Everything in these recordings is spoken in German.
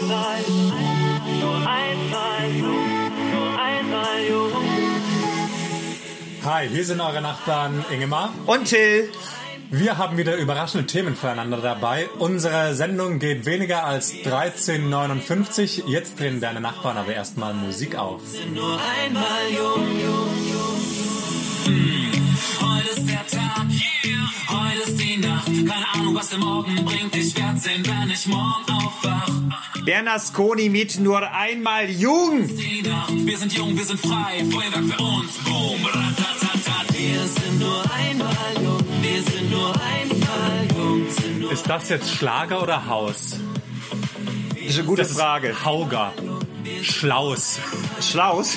einmal, nur einmal jung, nur einmal jung. Hi, hier sind eure Nachbarn Ingemar. Und Till. Wir haben wieder überraschende Themen füreinander dabei. Unsere Sendung geht weniger als 13,59. Jetzt drehen deine Nachbarn aber erstmal Musik auf. Nur einmal jung, jung, jung. Keine Ahnung, was der Morgen bringt. Ich werd sehen, wenn ich morgen aufwach. Bernasconi mit nur einmal jung. Wir sind jung, wir sind frei. Feuerwerk für uns, boom, ratatatat. Wir sind nur einmal jung, wir sind nur einmal jung, sind nur Ist das jetzt Schlager oder Haus? Das ist eine gute Frage. Hauger. Schlaus. Schlaus?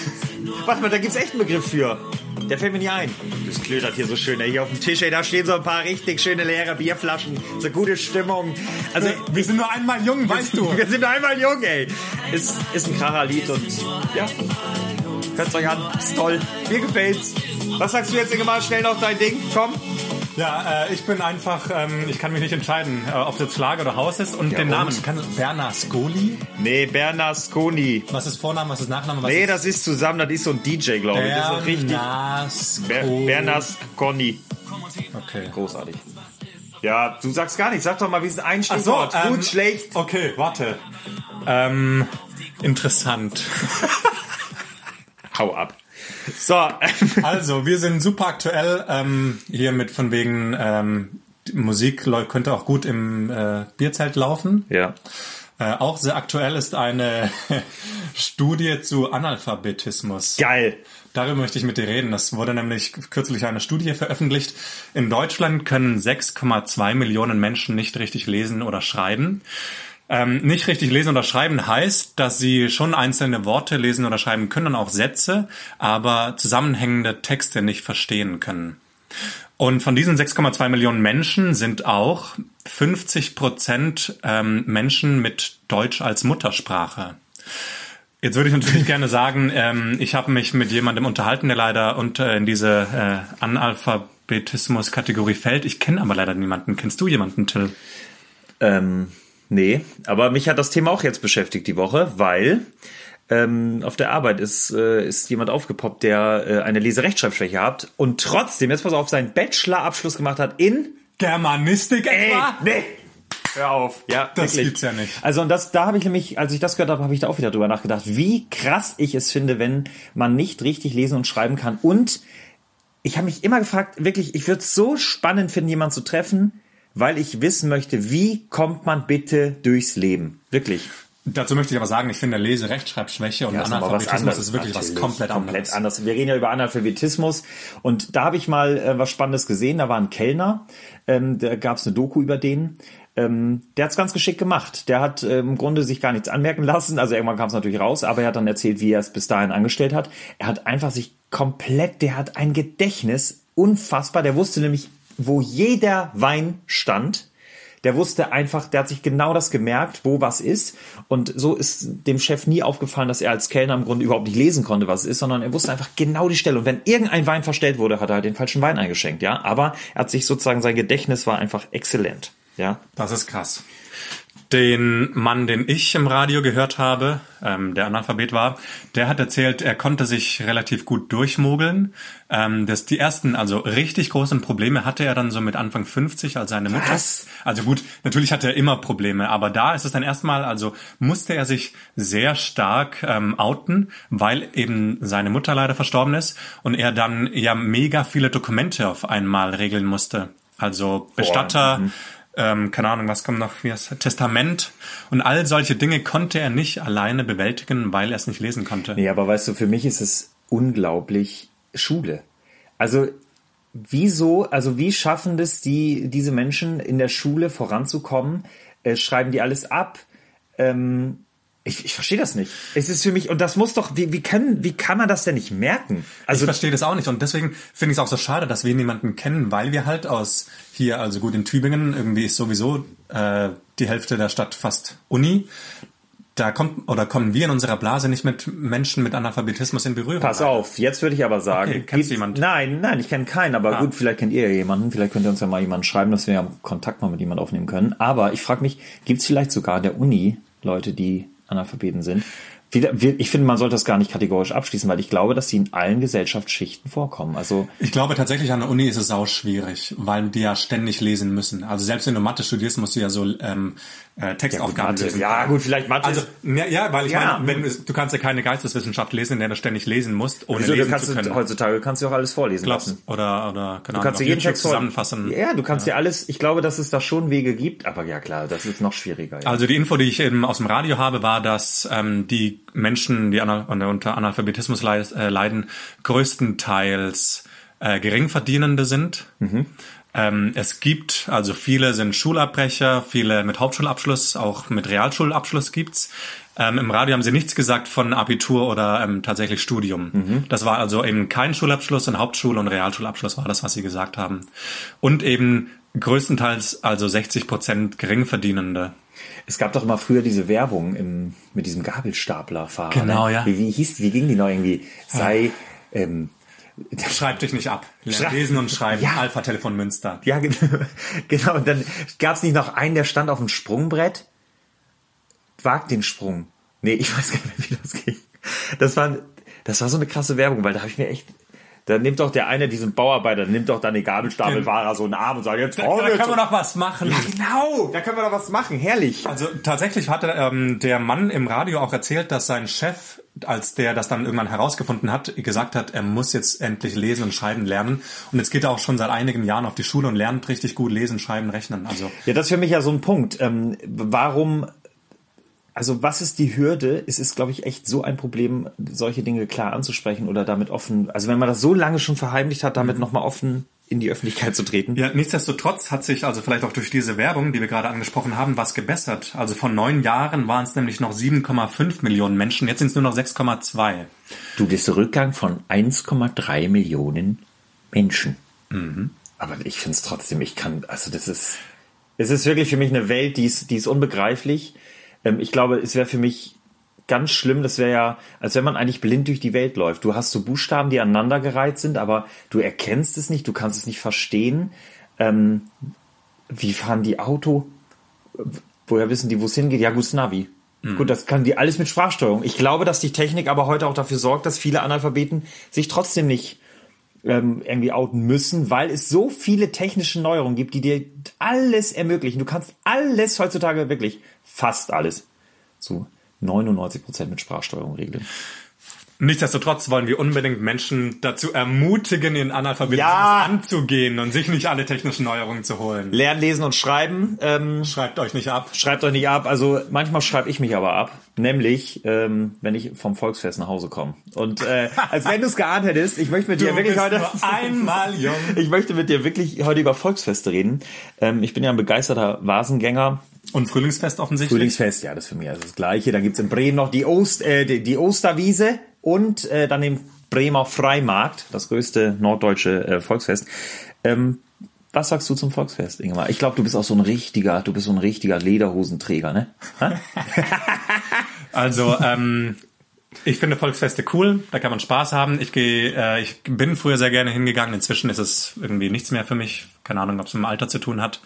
Warte mal, da gibt's echt einen Begriff für. Der fällt mir nicht ein. Das klötert hier so schön. Ey. Hier auf dem Tisch, ey, da stehen so ein paar richtig schöne leere Bierflaschen. So gute Stimmung. Also, Wir sind nur einmal jung, weißt du. wir sind einmal jung, ey. Ist, ist ein Kracher-Lied und ja. Hört's euch an. Ist toll. Mir gefällt's. Was sagst du jetzt, Ingemar? Schnell noch dein Ding. Komm. Ja, äh, ich bin einfach, ähm, ich kann mich nicht entscheiden, äh, ob es jetzt Schlager oder Haus ist. Und Ja, den und? Namen, kann Bernasconi? Nee, Bernasconi. Was ist Vorname, was ist Nachname? Was Nee, ist das ist zusammen. Das ist so ein DJ, glaube ich. Das ist so richtig. Ber Bernasconi. Bernasconi. Okay. Großartig. Ja, du sagst gar nichts. Sag doch mal, wie ist ein Ach so, Stichwort? ähm, Gut, schlecht. Okay, warte. Ähm, interessant. Hau ab. So, Also, wir sind super aktuell ähm, hier mit von wegen ähm, Musik könnte auch gut im äh, Bierzelt laufen. ja. Äh, auch sehr aktuell ist eine Studie zu Analphabetismus. Geil. Darüber möchte ich mit dir reden. Es wurde nämlich kürzlich eine Studie veröffentlicht. In Deutschland können 6,2 Millionen Menschen nicht richtig lesen oder schreiben. Ähm, nicht richtig lesen oder schreiben heißt, dass sie schon einzelne Worte lesen oder schreiben können und auch Sätze, aber zusammenhängende Texte nicht verstehen können. Und von diesen 6,2 Millionen Menschen sind auch 50 Prozent ähm, Menschen mit Deutsch als Muttersprache. Jetzt würde ich natürlich gerne sagen, ähm, ich habe mich mit jemandem unterhalten, der leider unter in diese äh, Analphabetismus-Kategorie fällt. Ich kenne aber leider niemanden. Kennst du jemanden, Till? Ähm, nee, aber mich hat das Thema auch jetzt beschäftigt die Woche, weil ähm, auf der Arbeit ist, äh, ist jemand aufgepoppt, der äh, eine Leserechtschreibschwäche hat und trotzdem, jetzt pass auf, seinen Bachelorabschluss gemacht hat in Germanistik Ey, etwa? nee. Hör auf. Ja, Das wirklich. gibt's ja nicht. Also und das, da habe ich nämlich, als ich das gehört habe, habe ich da auch wieder drüber nachgedacht, wie krass ich es finde, wenn man nicht richtig lesen und schreiben kann. Und ich habe mich immer gefragt, wirklich, ich würde es so spannend finden, jemanden zu treffen, weil ich wissen möchte, wie kommt man bitte durchs Leben? Wirklich. Dazu möchte ich aber sagen, ich finde Lese-Rechtschreibschwäche und Ja, Analphabetismus ist wirklich was komplett, komplett anderes. anders. Wir reden ja über Analphabetismus und da habe ich mal äh, was Spannendes gesehen. Da war ein Kellner, ähm, da gab es eine Doku über den. Ähm, der hat es ganz geschickt gemacht. Der hat äh, im Grunde sich gar nichts anmerken lassen. Also irgendwann kam es natürlich raus, aber er hat dann erzählt, wie er es bis dahin angestellt hat. Er hat einfach sich komplett, der hat ein Gedächtnis, unfassbar. Der wusste nämlich, wo jeder Wein stand. Der wusste einfach, der hat sich genau das gemerkt, wo was ist. Und so ist dem Chef nie aufgefallen, dass er als Kellner im Grunde überhaupt nicht lesen konnte, was es ist, sondern er wusste einfach genau die Stelle. Und wenn irgendein Wein verstellt wurde, hat er halt den falschen Wein eingeschenkt, ja. Aber er hat sich sozusagen, sein Gedächtnis war einfach exzellent, ja. Das ist krass. Den Mann, den ich im Radio gehört habe, ähm, der Analphabet war, der hat erzählt, er konnte sich relativ gut durchmogeln. Ähm, dass die ersten, also richtig großen Probleme hatte er dann so mit Anfang 50, als seine Mutter. Was? Also gut, natürlich hatte er immer Probleme, aber da ist es dann erstmal, also musste er sich sehr stark ähm, outen, weil eben seine Mutter leider verstorben ist und er dann ja mega viele Dokumente auf einmal regeln musste. Also Bestatter, ähm, keine Ahnung, was kommt noch, wie das? Testament und all solche Dinge konnte er nicht alleine bewältigen, weil er es nicht lesen konnte. Nee, aber weißt du, für mich ist es unglaublich Schule. Also, wieso, also wie schaffen das die, diese Menschen in der Schule voranzukommen? Äh, schreiben die alles ab? Ähm, ich, ich verstehe das nicht. Es ist für mich, und das muss doch, wie, wie, können, wie kann man das denn nicht merken? ich Also, verstehe das auch nicht und deswegen finde ich es auch so schade, dass wir niemanden kennen, weil wir halt aus hier, also gut in Tübingen, irgendwie ist sowieso äh, die Hälfte der Stadt fast Uni. Da kommt oder kommen wir in unserer Blase nicht mit Menschen mit Analphabetismus in Berührung. pass auf, jetzt würde ich aber sagen. Okay, kennst du jemanden? Nein, nein, ich kenne keinen, aber gut, vielleicht kennt ihr ja jemanden, vielleicht könnt ihr uns ja mal jemanden schreiben, dass wir ja Kontakt mal mit jemand aufnehmen können. Aber ich frage mich, gibt es vielleicht sogar an der Uni Leute, die Analphabeten sind. Ich finde, man sollte das gar nicht kategorisch abschließen, weil ich glaube, dass sie in allen Gesellschaftsschichten vorkommen. Also Ich glaube tatsächlich an der Uni ist es sau schwierig, weil die ja ständig lesen müssen. Also selbst wenn du Mathe studierst, musst du ja so ähm, äh, Textaufgaben Mathe, lösen. ja, gut, vielleicht Mathe Also ja, ja weil ich Ja. meine, wenn, du kannst ja keine Geisteswissenschaft lesen, in der du ständig lesen musst, ohne Wieso, du lesen kannst zu du, können. heutzutage kannst du auch alles vorlesen Glaubst, lassen. oder oder keine Du kannst dir jeden Text zusammenfassen. Ja, du kannst dir alles. Ich glaube, dass es da schon Wege gibt, aber ja klar, das ist noch schwieriger. Ja. Also die Info, die ich eben aus dem Radio habe, war, dass ähm, die Menschen, die unter Analphabetismus äh, leiden, größtenteils äh, Geringverdienende sind. Ähm, es gibt, also viele sind Schulabbrecher, viele mit Hauptschulabschluss, auch mit Realschulabschluss gibt's. Ähm, Im Radio haben sie nichts gesagt von Abitur oder ähm, tatsächlich Studium. Das war also eben kein Schulabschluss, ein Hauptschul- und Realschulabschluss war das, was sie gesagt haben. Und eben größtenteils also 60 Prozent Geringverdienende. Es gab doch immer früher diese Werbung im, mit diesem Gabelstaplerfahrer. Genau, ne? ja. Wie, wie hieß, wie ging die noch irgendwie? Sei, ähm, Schreib dich nicht ab. Schreib- lesen und schreiben. Ja. Alpha Telefon Münster. ja, gen- genau. Und dann gab es nicht noch einen, der stand auf dem Sprungbrett? Wagt den Sprung. Nee, ich weiß gar nicht mehr, wie das ging. Das war, das war so eine krasse Werbung, weil da habe ich mir echt, da nimmt doch der eine, diesen Bauarbeiter, nimmt doch dann den Gabelstapelfahrer so einen Arm und sagt, jetzt Da, da können wir noch was machen. Ja, genau, da können wir doch was machen, herrlich. Also tatsächlich hatte ähm, der Mann im Radio auch erzählt, dass sein Chef, als der das dann irgendwann herausgefunden hat, gesagt hat, er muss jetzt endlich lesen und schreiben lernen. Und jetzt geht er auch schon seit einigen Jahren auf die Schule und lernt richtig gut lesen, schreiben, rechnen. Also Ja, das ist für mich ja so ein Punkt. Ähm, warum, also was ist die Hürde? Es ist, glaube ich, echt so ein Problem, solche Dinge klar anzusprechen oder damit offen, also wenn man das so lange schon verheimlicht hat, damit nochmal offen in die Öffentlichkeit zu treten. Ja, nichtsdestotrotz hat sich also vielleicht auch durch diese Werbung, die wir gerade angesprochen haben, was gebessert. Also vor neun Jahren waren es nämlich noch 7,5 Millionen Menschen, jetzt sind es nur noch 6,2. Du, das Rückgang von 1,3 Millionen Menschen. Aber ich finde es trotzdem, ich kann, also das ist, es ist wirklich für mich eine Welt, die ist, die ist unbegreiflich. Ähm, ich glaube, es wäre für mich ganz schlimm, das wäre ja, als wenn man eigentlich blind durch die Welt läuft. Du hast so Buchstaben, die aneinandergereiht sind, aber du erkennst es nicht, du kannst es nicht verstehen. Ähm, wie fahren die Auto? Woher wissen die, wo es hingeht? Ja, gut, Navi. Gut, das kann die alles mit Sprachsteuerung. Ich glaube, dass die Technik aber heute auch dafür sorgt, dass viele Analphabeten sich trotzdem nicht ähm, irgendwie outen müssen, weil es so viele technische Neuerungen gibt, die dir alles ermöglichen. Du kannst alles heutzutage wirklich, fast alles, zu 99 Prozent mit Sprachsteuerung regeln. Nichtsdestotrotz wollen wir unbedingt Menschen dazu ermutigen, ihren Analphabetismus Ja. anzugehen und sich nicht alle technischen Neuerungen zu holen. Lernen, lesen und schreiben. Ähm, Schreibt euch nicht ab. schreibt euch nicht ab. Also manchmal schreibe ich mich aber ab. Nämlich, ähm, wenn ich vom Volksfest nach Hause komme. Und äh, als wenn du es geahnt hättest, ich möchte mit dir wirklich heute. einmal jung. Ich möchte mit dir wirklich heute über Volksfeste reden. Ähm, ich bin ja ein begeisterter Vasengänger. Und Frühlingsfest offensichtlich. Frühlingsfest, ja, das ist für mich also das Gleiche. Dann gibt's in Bremen noch die, Ost, äh, die, die Osterwiese und äh, dann den Bremer Freimarkt, das größte norddeutsche äh, Volksfest. Ähm, was sagst du zum Volksfest, Ingemar? Ich glaube, du bist auch so ein richtiger, du bist so ein richtiger Lederhosenträger, ne? Also, ähm, ich finde Volksfeste cool, da kann man Spaß haben. Ich gehe, äh, ich bin früher sehr gerne hingegangen. Inzwischen ist es irgendwie nichts mehr für mich. Keine Ahnung, ob es mit dem Alter zu tun hat.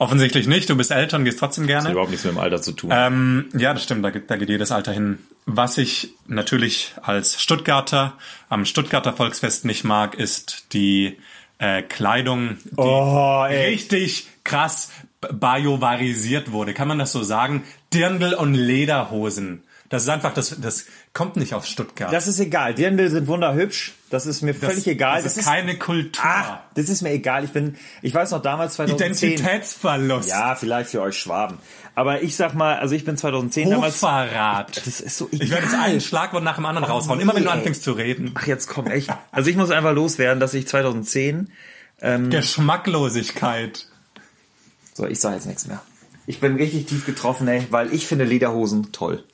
Offensichtlich nicht. Du bist älter und gehst trotzdem gerne. Überhaupt nichts mit dem Alter zu tun. Ähm, ja, das stimmt, da, geht- da geht jedes Alter hin. Was ich natürlich als Stuttgarter am Stuttgarter Volksfest nicht mag, ist die äh, Kleidung, die Oh, richtig krass biovarisiert wurde. Kann man das so sagen? Dirndl und Lederhosen. Das ist einfach, das, das kommt nicht aus Stuttgart. Das ist egal. Dirndl sind wunderhübsch. Das ist mir völlig egal. Das, ist keine Kultur. ah, das ist mir egal. Ich bin, ich weiß noch damals 2010. Identitätsverlust. Ja, vielleicht für euch Schwaben. Aber ich sag mal, also ich bin 2010 damals. Hochverrat. Das ist so Ich werde jetzt egal. einen Schlagwort nach dem anderen raushauen. Immer wenn du anfängst zu reden. Ach, jetzt komm, echt. Also ich muss einfach loswerden, dass ich 2010, Geschmacklosigkeit. so, ich sage jetzt nichts mehr. Ich bin richtig tief getroffen, ey, weil ich finde Lederhosen toll.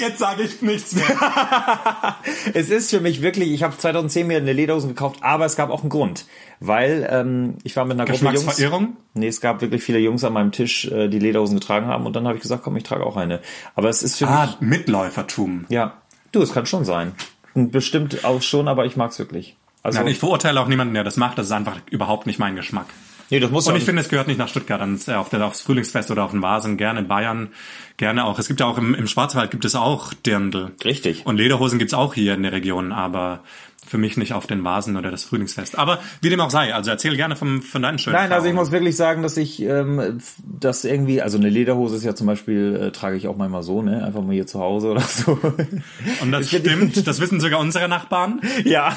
Jetzt sage ich nichts mehr. Es ist für mich wirklich, ich habe 2010 mir eine Lederhose gekauft, aber es gab auch einen Grund. Weil ähm, ich war mit einer Gruppe Jungs. Nee, es gab wirklich viele Jungs an meinem Tisch, äh, die Lederhosen getragen haben und dann habe ich gesagt, komm, ich trage auch eine. Aber es ist für mich, Ah, Mitläufertum. ja, du, es kann schon sein. Bestimmt auch schon, aber ich mag's wirklich. Also, Nein, ich verurteile auch niemanden, der das macht. Das ist einfach überhaupt nicht mein Geschmack. Nee, das muss Und ich finde, es gehört nicht nach Stuttgart, ans, äh, auf der, aufs Frühlingsfest oder auf den Vasen, gerne in Bayern, gerne auch. Es gibt ja auch im, im Schwarzwald gibt es auch Dirndl. Richtig. Und Lederhosen gibt's auch hier in der Region, aber für mich nicht auf den Vasen oder das Frühlingsfest. Aber wie dem auch sei, also erzähl gerne vom, von deinen schönen Nein, also ich Erfahrungen. muss wirklich sagen, dass ich ähm, das irgendwie, also eine Lederhose ist ja zum Beispiel, äh, trage ich auch manchmal so, ne? Einfach mal hier zu Hause oder so. Und das stimmt, das wissen sogar unsere Nachbarn. ja,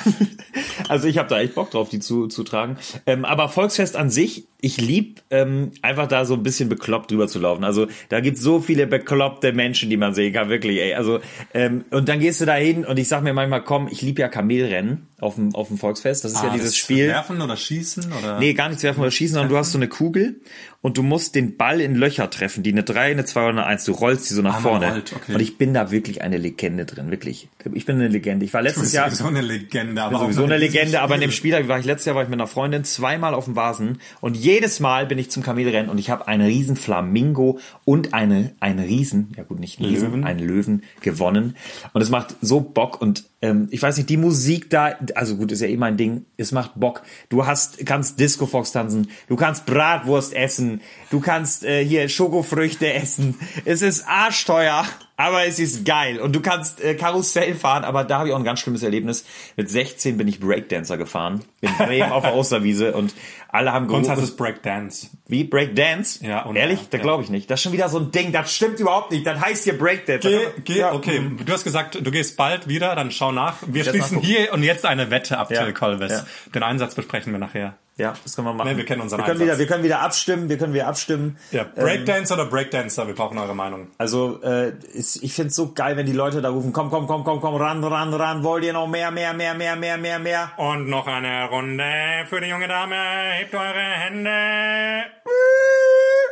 also ich habe da echt Bock drauf, die zu, zu tragen. Ähm, aber Volksfest an sich, ich lieb ähm, einfach da so ein bisschen bekloppt drüber zu laufen. Also da gibt's so viele bekloppte Menschen, die man sehen kann, wirklich. Ey. Also ähm, und dann gehst du da hin und ich sag mir manchmal, komm, ich lieb ja Kamelrennen auf dem auf dem Volksfest. Das ist ja Ah, dieses das Spiel. Werfen oder schießen oder? Nee, gar nichts werfen oder schießen, sondern du hast so eine Kugel und du musst den Ball in Löcher treffen, die eine 3, eine 2 oder eine 1. Du rollst die so nach Ah, vorne. rollt, okay. Und ich bin da wirklich eine Legende drin, wirklich. Ich bin eine Legende. Ich war letztes Jahr sowieso eine Legende. Aber sowieso eine Legende, aber in dem Spiel. War ich letztes Jahr war ich mit einer Freundin zweimal auf dem Vasen und jedes Mal bin ich zum Kamelrennen und ich habe einen riesen Flamingo und eine einen Riesen, ja gut, nicht einen Riesen, Löwen. einen Löwen gewonnen und es macht so Bock und ähm, ich weiß nicht, die Musik da, also gut, ist ja eh mein Ding, es macht Bock. Du hast kannst Disco Fox tanzen, du kannst Bratwurst essen, du kannst äh, hier Schokofrüchte essen. Es ist arschteuer, aber es ist geil und du kannst äh, Karussell fahren, aber da habe ich auch ein ganz schlimmes Erlebnis. Mit 16 bin ich Breakdancer gefahren in Bremen auf der Osterwiese und alle haben Bei uns heißt gerufen, es Breakdance. wie Breakdance? Ja, und- Ehrlich? Da ja. glaube ich nicht. Das ist schon wieder so ein Ding, das stimmt überhaupt nicht. Das heißt hier Breakdance. Geh, geh, Ja. okay. Du hast gesagt, du gehst bald wieder, dann schau nach. Wir schließen hier und jetzt eine Wette ab, Ja, Till Kolves. ja. Den Einsatz besprechen wir nachher. Ja, das können wir machen. Nee, wir kennen unseren wir können Einsatz. wieder, Wir können wieder abstimmen, wir können wieder abstimmen. Ja, Ähm, Breakdance oder Breakdancer? Wir brauchen eure Meinung. Also äh, ist, ich find's so geil, wenn die Leute da rufen, komm, komm, komm, komm, komm, ran, ran, ran, wollt ihr noch mehr, mehr, mehr, mehr, mehr, mehr, mehr? Und noch eine Runde für die junge Dame. Hebt eure Hände.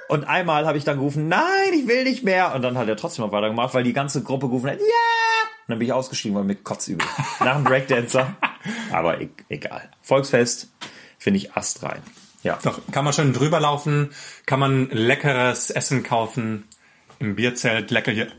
Und einmal habe ich dann gerufen, nein, ich will nicht mehr. Und dann hat er trotzdem noch weitergemacht, weil die ganze Gruppe gerufen hat, ja. Und dann bin ich ausgestiegen, weil mir kotzübel. Nach dem Breakdancer. Aber e egal. Volksfest finde ich astrein. Ja. Doch, kann man schön drüber laufen, kann man leckeres Essen kaufen. Im Bierzelt, lecker hier.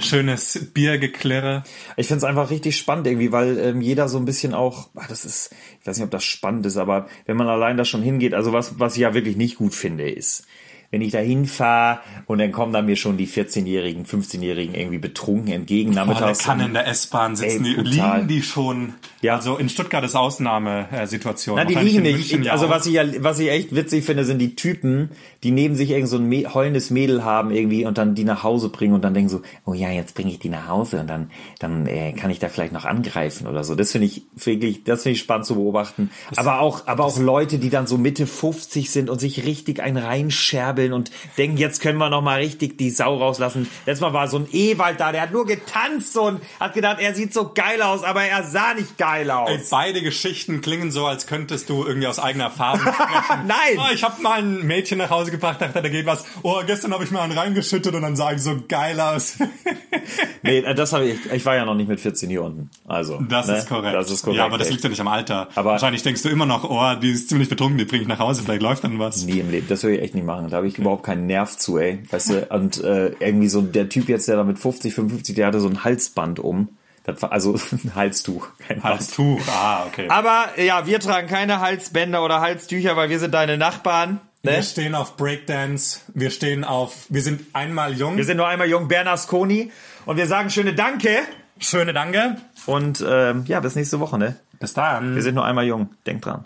Schönes Biergeklirre. Ich finde es einfach richtig spannend irgendwie, weil ähm, jeder so ein bisschen auch, ach, das ist, ich weiß nicht, ob das spannend ist, aber wenn man allein da schon hingeht, also was, was ich ja wirklich nicht gut finde, ist, wenn ich da hinfahre und dann kommen da mir schon die 14-Jährigen, 15-Jährigen irgendwie betrunken entgegen Boah, der kann in der S-Bahn sitzen, Ey, die liegen die schon. Ja. Also in Stuttgart ist Ausnahmesituation. Na, die liegen nicht. München also was ich ja, was ich echt witzig finde, sind die Typen, die neben sich irgend so ein heulendes Mädel haben irgendwie und dann die nach Hause bringen und dann denken so, oh ja, jetzt bringe ich die nach Hause und dann, dann äh, kann ich da vielleicht noch angreifen oder so. Das finde ich wirklich, das finde ich spannend zu beobachten. aber auch, aber auch Leute, die dann so Mitte 50 sind und sich richtig ein reinscherbeln und denken, jetzt können wir noch mal richtig die Sau rauslassen. Letztes Mal war so ein Ewald da, der hat nur getanzt und hat gedacht, er sieht so geil aus, aber er sah nicht geil aus. Ey, beide Geschichten klingen so, als könntest du irgendwie aus eigener Erfahrung sprechen. Nein! Oh, ich habe mal ein Mädchen nach Hause gebracht, dachte, da geht was. Oh, gestern habe ich mal einen reingeschüttet und dann sah ich so geil aus. Nee, das habe ich. Ich war ja noch nicht mit 14 hier unten. Also. Das ne? ist korrekt. Das ist korrekt. Ja, aber das liegt ja nicht am Alter. Aber- Wahrscheinlich denkst du immer noch, oh, die ist ziemlich betrunken, die bringe ich nach Hause, vielleicht läuft dann was. Nie im Leben. Das würde ich echt nicht machen. Da habe ich überhaupt keinen Nerv zu, ey. Weißt du, und äh, irgendwie so der Typ jetzt, der da mit 50, 55, der hatte so ein Halsband um. Das war, also ein Halstuch, kein Band. Halstuch, ah, okay. Aber ja, wir tragen keine Halsbänder oder Halstücher, weil wir sind deine Nachbarn. Wir Ne? stehen auf Breakdance, wir stehen auf, wir sind einmal jung. Wir sind nur einmal jung Bernasconi und wir sagen schöne Danke. Schöne Danke. Und ähm, ja, bis nächste Woche, ne? Bis dann. Wir sind nur einmal jung. Denkt dran.